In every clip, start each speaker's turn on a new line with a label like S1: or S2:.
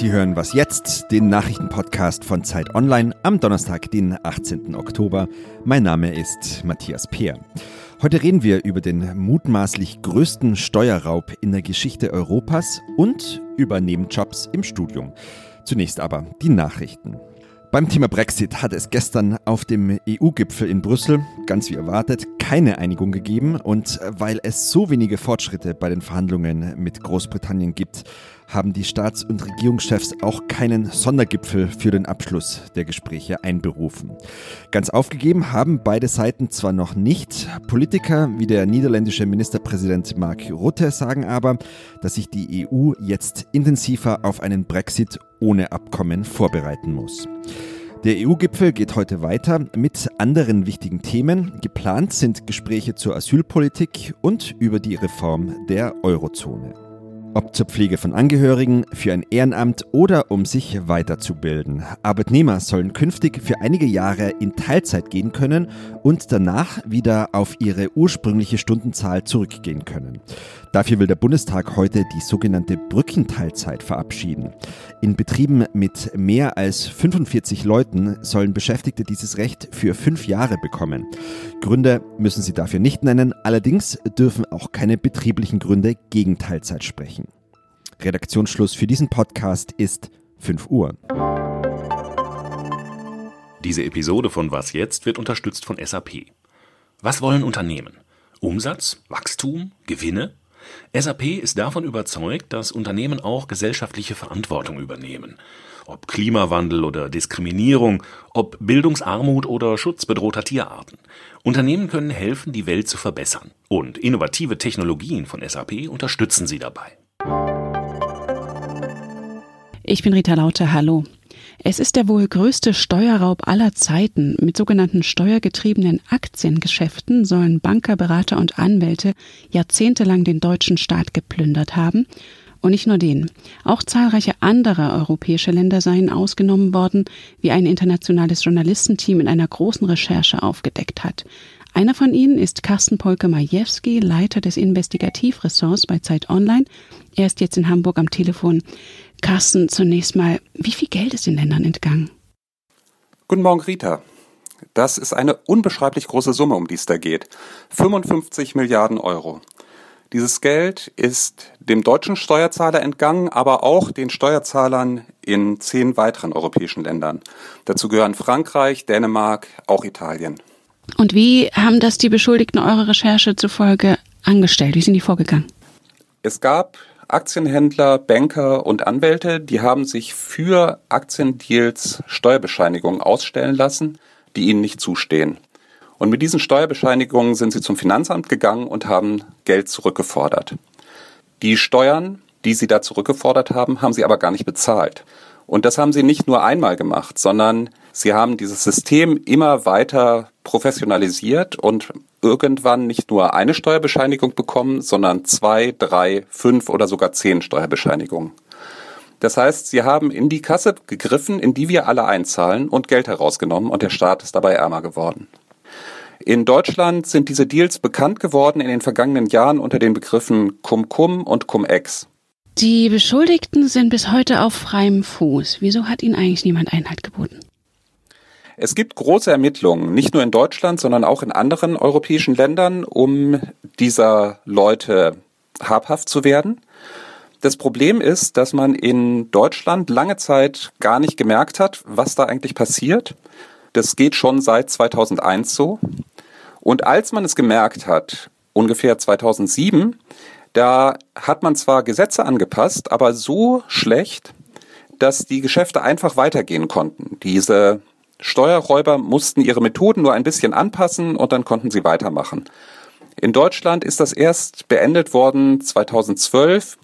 S1: Sie hören Was jetzt, den Nachrichtenpodcast von Zeit Online am Donnerstag, den 18. Oktober. Mein Name ist Matthias Peer. Heute reden wir über den mutmaßlich größten Steuerraub in der Geschichte Europas und über Nebenjobs im Studium. Zunächst aber die Nachrichten. Beim Thema Brexit hat es gestern auf dem EU-Gipfel in Brüssel, ganz wie erwartet, keine Einigung gegeben. Und weil es so wenige Fortschritte bei den Verhandlungen mit Großbritannien gibt, haben die Staats- und Regierungschefs auch keinen Sondergipfel für den Abschluss der Gespräche einberufen. Ganz aufgegeben haben beide Seiten zwar noch nicht. Politiker wie der niederländische Ministerpräsident Mark Rutte sagen aber, dass sich die EU jetzt intensiver auf einen Brexit ohne Abkommen vorbereiten muss. Der EU-Gipfel geht heute weiter mit anderen wichtigen Themen. Geplant sind Gespräche zur Asylpolitik und über die Reform der Eurozone. Ob zur Pflege von Angehörigen, für ein Ehrenamt oder um sich weiterzubilden. Arbeitnehmer sollen künftig für einige Jahre in Teilzeit gehen können und danach wieder auf ihre ursprüngliche Stundenzahl zurückgehen können. Dafür will der Bundestag heute die sogenannte Brückenteilzeit verabschieden. In Betrieben mit mehr als 45 Leuten sollen Beschäftigte dieses Recht für fünf Jahre bekommen. Gründe müssen sie dafür nicht nennen, allerdings dürfen auch keine betrieblichen Gründe gegen Teilzeit sprechen. Redaktionsschluss für diesen Podcast ist 5 Uhr.
S2: Diese Episode von Was jetzt wird unterstützt von SAP. Was wollen Unternehmen? Umsatz, Wachstum, Gewinne? SAP ist davon überzeugt, dass Unternehmen auch gesellschaftliche Verantwortung übernehmen. Ob Klimawandel oder Diskriminierung, ob Bildungsarmut oder Schutz bedrohter Tierarten. Unternehmen können helfen, die Welt zu verbessern. Und innovative Technologien von SAP unterstützen sie dabei.
S3: Ich bin Rita Lauter, hallo. Es ist der wohl größte Steuerraub aller Zeiten. Mit sogenannten steuergetriebenen Aktiengeschäften sollen Banker, Berater und Anwälte jahrzehntelang den deutschen Staat geplündert haben. Und nicht nur den. Auch zahlreiche andere europäische Länder seien ausgenommen worden, wie ein internationales Journalistenteam in einer großen Recherche aufgedeckt hat. Einer von ihnen ist Carsten Polke-Majewski, Leiter des Investigativressorts bei Zeit Online. Er ist jetzt in Hamburg am Telefon. Carsten, zunächst mal, wie viel Geld ist den Ländern entgangen?
S4: Guten Morgen, Rita. Das ist eine unbeschreiblich große Summe, um die es da geht. 55 Milliarden Euro. Dieses Geld ist dem deutschen Steuerzahler entgangen, aber auch den Steuerzahlern in zehn weiteren europäischen Ländern. Dazu gehören Frankreich, Dänemark, auch Italien.
S3: Und wie haben das die Beschuldigten eurer Recherche zufolge angestellt? Wie sind die vorgegangen?
S4: Es gab Aktienhändler, Banker und Anwälte, die haben sich für Aktiendeals Steuerbescheinigungen ausstellen lassen, die ihnen nicht zustehen. Und mit diesen Steuerbescheinigungen sind sie zum Finanzamt gegangen und haben Geld zurückgefordert. Die Steuern, die sie da zurückgefordert haben, haben sie aber gar nicht bezahlt. Und das haben sie nicht nur einmal gemacht, sondern sie haben dieses System immer weiter professionalisiert und irgendwann nicht nur eine Steuerbescheinigung bekommen, sondern zwei, drei, fünf oder sogar zehn Steuerbescheinigungen. Das heißt, sie haben in die Kasse gegriffen, in die wir alle einzahlen und Geld herausgenommen und der Staat ist dabei ärmer geworden. In Deutschland sind diese Deals bekannt geworden in den vergangenen Jahren unter den Begriffen Cum-Cum und Cum-Ex.
S3: Die Beschuldigten sind bis heute auf freiem Fuß. Wieso hat ihnen eigentlich niemand Einhalt geboten?
S4: Es gibt große Ermittlungen, nicht nur in Deutschland, sondern auch in anderen europäischen Ländern, um dieser Leute habhaft zu werden. Das Problem ist, dass man in Deutschland lange Zeit gar nicht gemerkt hat, was da eigentlich passiert. Das geht schon seit 2001 so. Und als man es gemerkt hat, ungefähr 2007, da hat man zwar Gesetze angepasst, aber so schlecht, dass die Geschäfte einfach weitergehen konnten. Diese Steuerräuber mussten ihre Methoden nur ein bisschen anpassen und dann konnten sie weitermachen. In Deutschland ist das erst beendet worden 2012.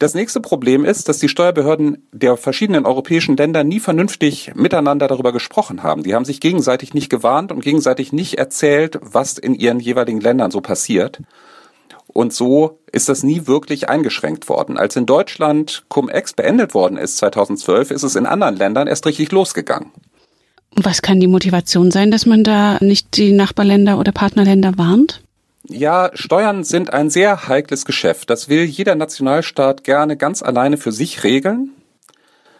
S4: Das nächste Problem ist, dass die Steuerbehörden der verschiedenen europäischen Länder nie vernünftig miteinander darüber gesprochen haben. Die haben sich gegenseitig nicht gewarnt und gegenseitig nicht erzählt, was in ihren jeweiligen Ländern so passiert. Und so ist das nie wirklich eingeschränkt worden. Als in Deutschland Cum-Ex beendet worden ist 2012, ist es in anderen Ländern erst richtig losgegangen.
S3: Was kann die Motivation sein, dass man da nicht die Nachbarländer oder Partnerländer warnt?
S4: Ja, Steuern sind ein sehr heikles Geschäft. Das will jeder Nationalstaat gerne ganz alleine für sich regeln.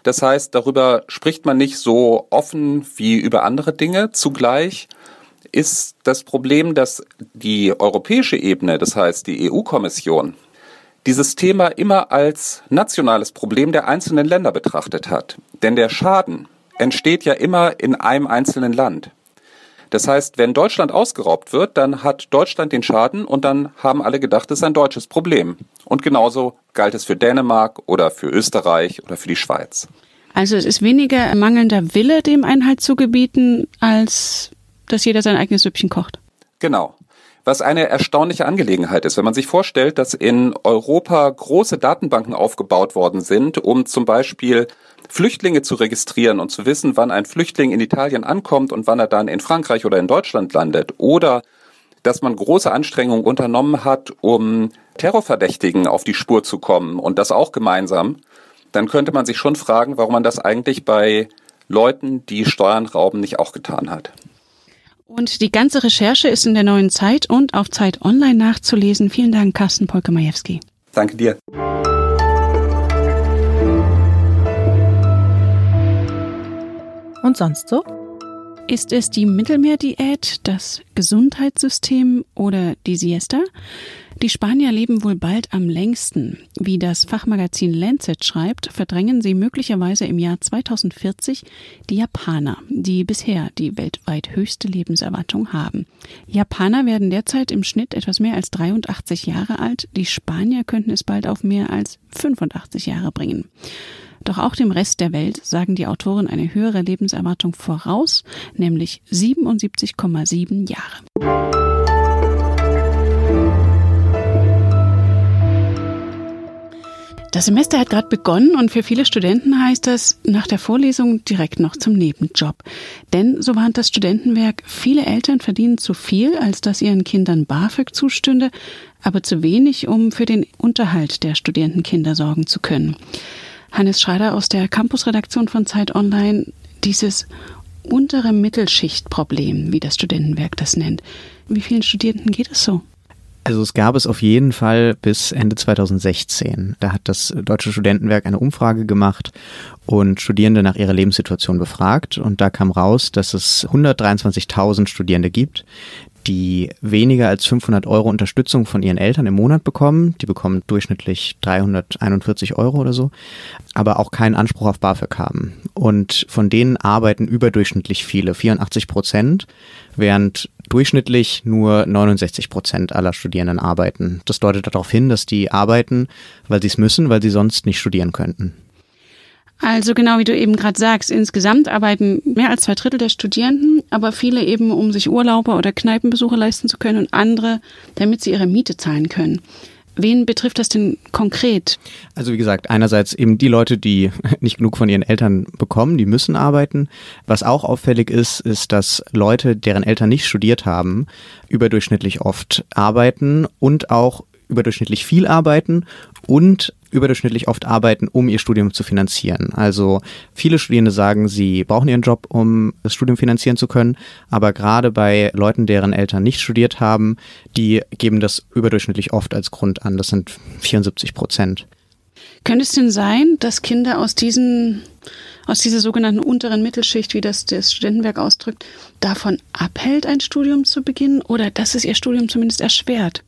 S4: Das heißt, darüber spricht man nicht so offen wie über andere Dinge. Zugleich ist das Problem, dass die europäische Ebene, das heißt die EU-Kommission, dieses Thema immer als nationales Problem der einzelnen Länder betrachtet hat. Denn der Schaden entsteht ja immer in einem einzelnen Land. Das heißt, wenn Deutschland ausgeraubt wird, dann hat Deutschland den Schaden und dann haben alle gedacht, es ist ein deutsches Problem. Und genauso galt es für Dänemark oder für Österreich oder für die Schweiz.
S3: Also es ist weniger mangelnder Wille, dem Einhalt zu gebieten, als dass jeder sein eigenes Süppchen kocht.
S4: Genau. Was eine erstaunliche Angelegenheit ist, wenn man sich vorstellt, dass in Europa große Datenbanken aufgebaut worden sind, um zum Beispiel Flüchtlinge zu registrieren und zu wissen, wann ein Flüchtling in Italien ankommt und wann er dann in Frankreich oder in Deutschland landet. Oder dass man große Anstrengungen unternommen hat, um Terrorverdächtigen auf die Spur zu kommen und das auch gemeinsam, dann könnte man sich schon fragen, warum man das eigentlich bei Leuten, die Steuern rauben, nicht auch getan hat.
S3: Und die ganze Recherche ist in der neuen Zeit und auf Zeit Online nachzulesen. Vielen Dank, Carsten Polke-Majewski.
S4: Danke dir.
S5: Und sonst so?
S3: Ist es die Mittelmeerdiät, das Gesundheitssystem oder die Siesta? Die Spanier leben wohl bald am längsten. Wie das Fachmagazin Lancet schreibt, verdrängen sie möglicherweise im Jahr 2040 die Japaner, die bisher die weltweit höchste Lebenserwartung haben. Japaner werden derzeit im Schnitt etwas mehr als 83 Jahre alt, die Spanier könnten es bald auf mehr als 85 Jahre bringen. Doch auch dem Rest der Welt sagen die Autoren eine höhere Lebenserwartung voraus, nämlich 77,7 Jahre. Das Semester hat gerade begonnen und für viele Studenten heißt das nach der Vorlesung direkt noch zum Nebenjob. Denn, so warnt das Studentenwerk, viele Eltern verdienen zu viel, als dass ihren Kindern BAföG zustünde, aber zu wenig, um für den Unterhalt der Studentenkinder sorgen zu können. Hannes Schrader aus der Campusredaktion von Zeit Online, dieses untere Mittelschichtproblem, wie das Studentenwerk das nennt. Wie vielen Studierenden geht es so?
S6: Also es gab es auf jeden Fall bis Ende 2016. Da hat das Deutsche Studentenwerk eine Umfrage gemacht und Studierende nach ihrer Lebenssituation befragt. Und da kam raus, dass es 123.000 Studierende gibt, die weniger als 500 Euro Unterstützung von ihren Eltern im Monat bekommen. Die bekommen durchschnittlich 341 Euro oder so, aber auch keinen Anspruch auf BAföG haben. Und von denen arbeiten überdurchschnittlich viele, 84 Prozent, während durchschnittlich nur 69 Prozent aller Studierenden arbeiten. Das deutet darauf hin, dass die arbeiten, weil sie es müssen, weil sie sonst nicht studieren könnten.
S3: Also genau wie du eben gerade sagst, insgesamt arbeiten mehr als zwei Drittel der Studierenden, aber viele eben, um sich Urlaube oder Kneipenbesuche leisten zu können und andere, damit sie ihre Miete zahlen können. Wen betrifft das denn konkret?
S6: Also wie gesagt, einerseits eben die Leute, die nicht genug von ihren Eltern bekommen, die müssen arbeiten. Was auch auffällig ist, ist, dass Leute, deren Eltern nicht studiert haben, überdurchschnittlich oft arbeiten und auch überdurchschnittlich viel arbeiten und überdurchschnittlich oft arbeiten, um ihr Studium zu finanzieren. Also viele Studierende sagen, sie brauchen ihren Job, um das Studium finanzieren zu können, aber gerade bei Leuten, deren Eltern nicht studiert haben, die geben das überdurchschnittlich oft als Grund an. Das sind 74 Prozent.
S3: Könnte es denn sein, dass Kinder aus diesen aus dieser sogenannten unteren Mittelschicht, wie das das Studentenwerk ausdrückt, davon abhält, ein Studium zu beginnen oder dass es ihr Studium zumindest erschwert?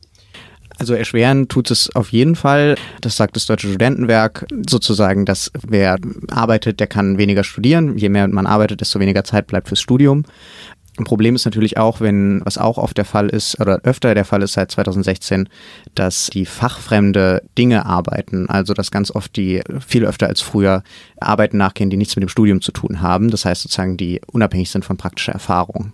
S6: Also erschweren tut es auf jeden Fall. Das sagt das Deutsche Studentenwerk sozusagen, dass wer arbeitet, der kann weniger studieren. Je mehr man arbeitet, desto weniger Zeit bleibt fürs Studium. Ein Problem ist natürlich auch, wenn, was auch oft der Fall ist, oder öfter der Fall ist seit 2016, dass die fachfremde Dinge arbeiten. Also, dass ganz oft die viel öfter als früher Arbeiten nachgehen, die nichts mit dem Studium zu tun haben. Das heißt sozusagen, die unabhängig sind von praktischer Erfahrung.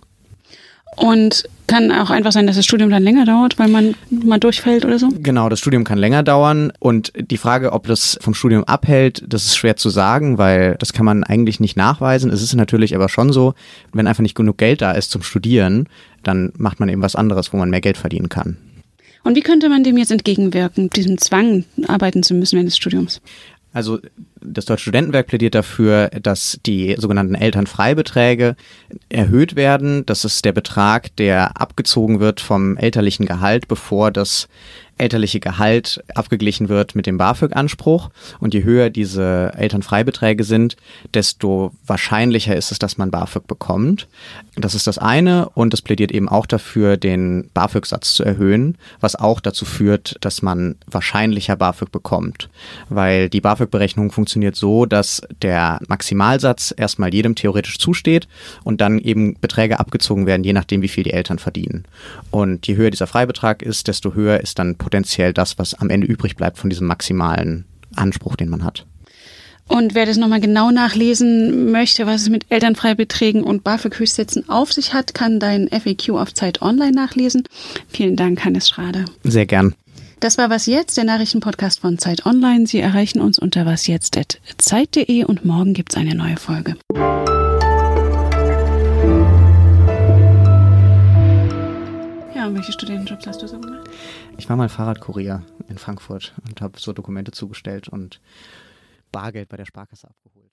S3: Und kann auch einfach sein, dass das Studium dann länger dauert, weil man mal durchfällt oder so?
S6: Genau, das Studium kann länger dauern. Und die Frage, ob das vom Studium abhält, das ist schwer zu sagen, weil das kann man eigentlich nicht nachweisen. Es ist natürlich aber schon so, wenn einfach nicht genug Geld da ist zum Studieren, dann macht man eben was anderes, wo man mehr Geld verdienen kann.
S3: Und wie könnte man dem jetzt entgegenwirken, diesem Zwang, arbeiten zu müssen während des Studiums?
S6: Also das Deutsche Studentenwerk plädiert dafür, dass die sogenannten Elternfreibeträge erhöht werden. Das ist der Betrag, der abgezogen wird vom elterlichen Gehalt, bevor das elterliche Gehalt abgeglichen wird mit dem BAföG-Anspruch. Und je höher diese Elternfreibeträge sind, desto wahrscheinlicher ist es, dass man BAföG bekommt. Das ist das eine. Und es plädiert eben auch dafür, den BAföG-Satz zu erhöhen, was auch dazu führt, dass man wahrscheinlicher BAföG bekommt. Weil die BAföG-Berechnung funktioniert so, dass der Maximalsatz erstmal jedem theoretisch zusteht und dann eben Beträge abgezogen werden, je nachdem, wie viel die Eltern verdienen. Und je höher dieser Freibetrag ist, desto höher ist dann potenziell das, was am Ende übrig bleibt von diesem maximalen Anspruch, den man hat.
S3: Und wer das nochmal genau nachlesen möchte, was es mit Elternfreibeträgen und BAföG-Höchstsätzen auf sich hat, kann dein FAQ auf Zeit Online nachlesen. Vielen Dank, Hannes Schrade.
S6: Sehr gern.
S3: Das war Was Jetzt, der Nachrichtenpodcast von Zeit Online. Sie erreichen uns unter wasjetzt.zeit.de und morgen gibt's eine neue Folge. Ja, und welche Studentenjobs hast du so gemacht?
S6: Ich war mal Fahrradkurier in Frankfurt und habe so Dokumente zugestellt und Bargeld bei der Sparkasse abgeholt.